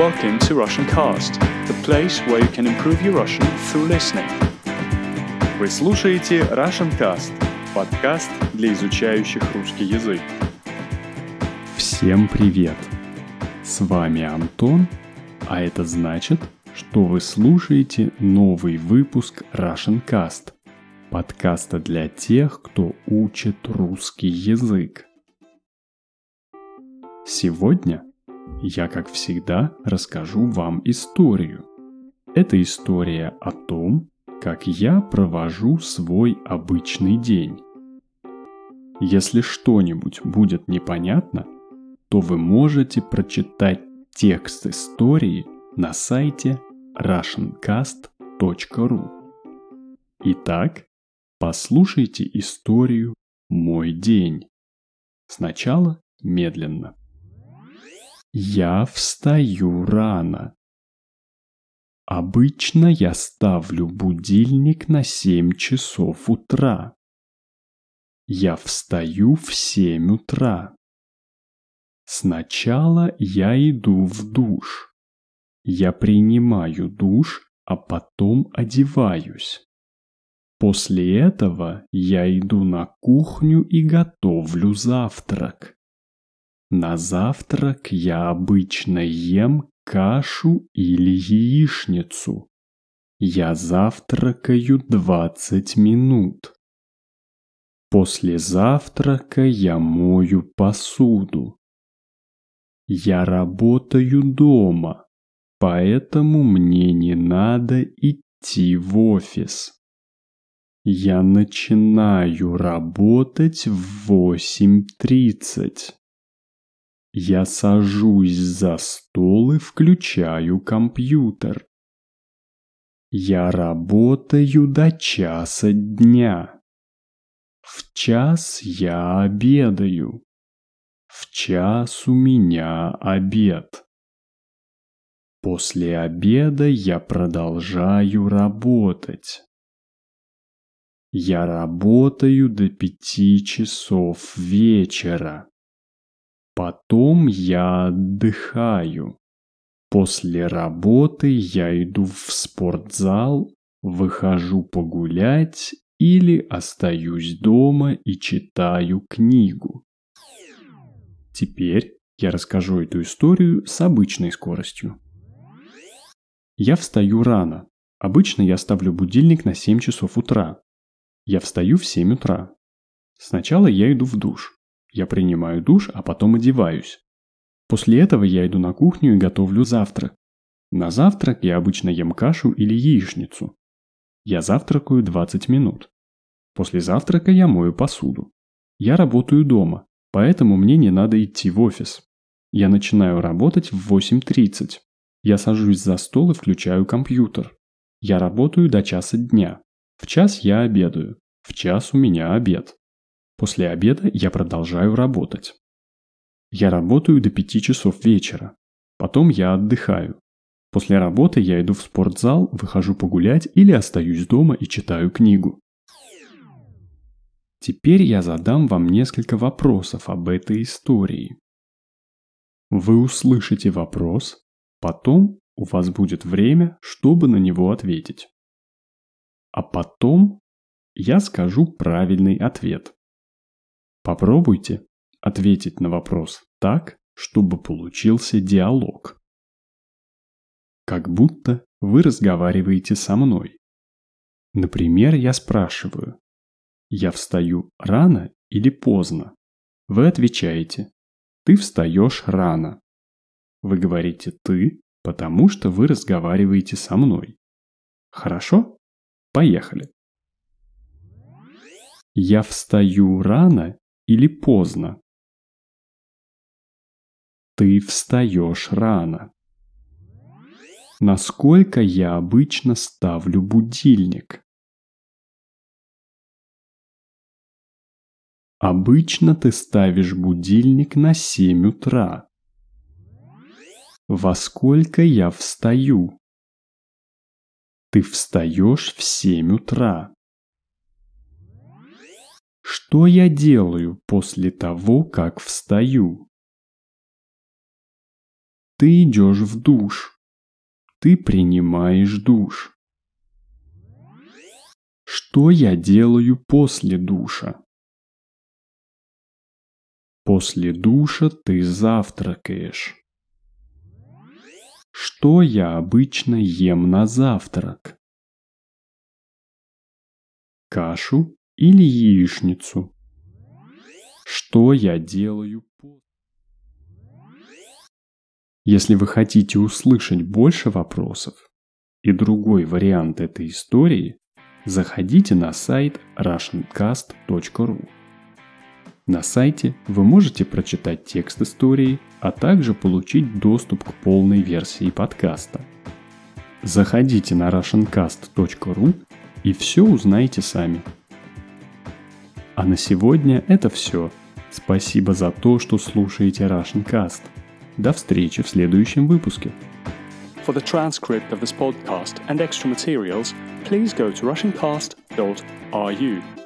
Welcome to Russian Cast, the place where you can improve your Russian through listening. Вы слушаете Russian Cast, подкаст для изучающих русский язык. Всем привет! С вами Антон, а это значит, что вы слушаете новый выпуск Russian Cast, подкаста для тех, кто учит русский язык. Сегодня я, как всегда, расскажу вам историю. Это история о том, как я провожу свой обычный день. Если что-нибудь будет непонятно, то вы можете прочитать текст истории на сайте russiancast.ru. Итак, послушайте историю «Мой день». Сначала медленно. Я встаю рано. Обычно я ставлю будильник на 7 часов утра. Я встаю в 7 утра. Сначала я иду в душ. Я принимаю душ, а потом одеваюсь. После этого я иду на кухню и готовлю завтрак. На завтрак я обычно ем кашу или яичницу. Я завтракаю 20 минут. После завтрака я мою посуду. Я работаю дома, поэтому мне не надо идти в офис. Я начинаю работать в 8.30. Я сажусь за стол и включаю компьютер. Я работаю до часа дня. В час я обедаю. В час у меня обед. После обеда я продолжаю работать. Я работаю до пяти часов вечера. Потом я отдыхаю. После работы я иду в спортзал, выхожу погулять или остаюсь дома и читаю книгу. Теперь я расскажу эту историю с обычной скоростью. Я встаю рано. Обычно я ставлю будильник на 7 часов утра. Я встаю в 7 утра. Сначала я иду в душ. Я принимаю душ, а потом одеваюсь. После этого я иду на кухню и готовлю завтрак. На завтрак я обычно ем кашу или яичницу. Я завтракаю 20 минут. После завтрака я мою посуду. Я работаю дома, поэтому мне не надо идти в офис. Я начинаю работать в 8.30. Я сажусь за стол и включаю компьютер. Я работаю до часа дня. В час я обедаю. В час у меня обед. После обеда я продолжаю работать. Я работаю до 5 часов вечера. Потом я отдыхаю. После работы я иду в спортзал, выхожу погулять или остаюсь дома и читаю книгу. Теперь я задам вам несколько вопросов об этой истории. Вы услышите вопрос, потом у вас будет время, чтобы на него ответить. А потом я скажу правильный ответ. Попробуйте ответить на вопрос так, чтобы получился диалог. Как будто вы разговариваете со мной. Например, я спрашиваю, я встаю рано или поздно? Вы отвечаете, ты встаешь рано. Вы говорите «ты», потому что вы разговариваете со мной. Хорошо? Поехали. Я встаю рано или поздно. Ты встаешь рано. Насколько я обычно ставлю будильник? Обычно ты ставишь будильник на 7 утра. Во сколько я встаю? Ты встаешь в 7 утра. Что я делаю после того, как встаю? Ты идешь в душ. Ты принимаешь душ. Что я делаю после душа? После душа ты завтракаешь. Что я обычно ем на завтрак? Кашу или яичницу? Что я делаю? Если вы хотите услышать больше вопросов и другой вариант этой истории, заходите на сайт russiancast.ru. На сайте вы можете прочитать текст истории, а также получить доступ к полной версии подкаста. Заходите на russiancast.ru и все узнаете сами. А на сегодня это все. Спасибо за то, что слушаете Russian Cast. До встречи в следующем выпуске. For the transcript of this podcast and extra materials, please go to russiancast.ru.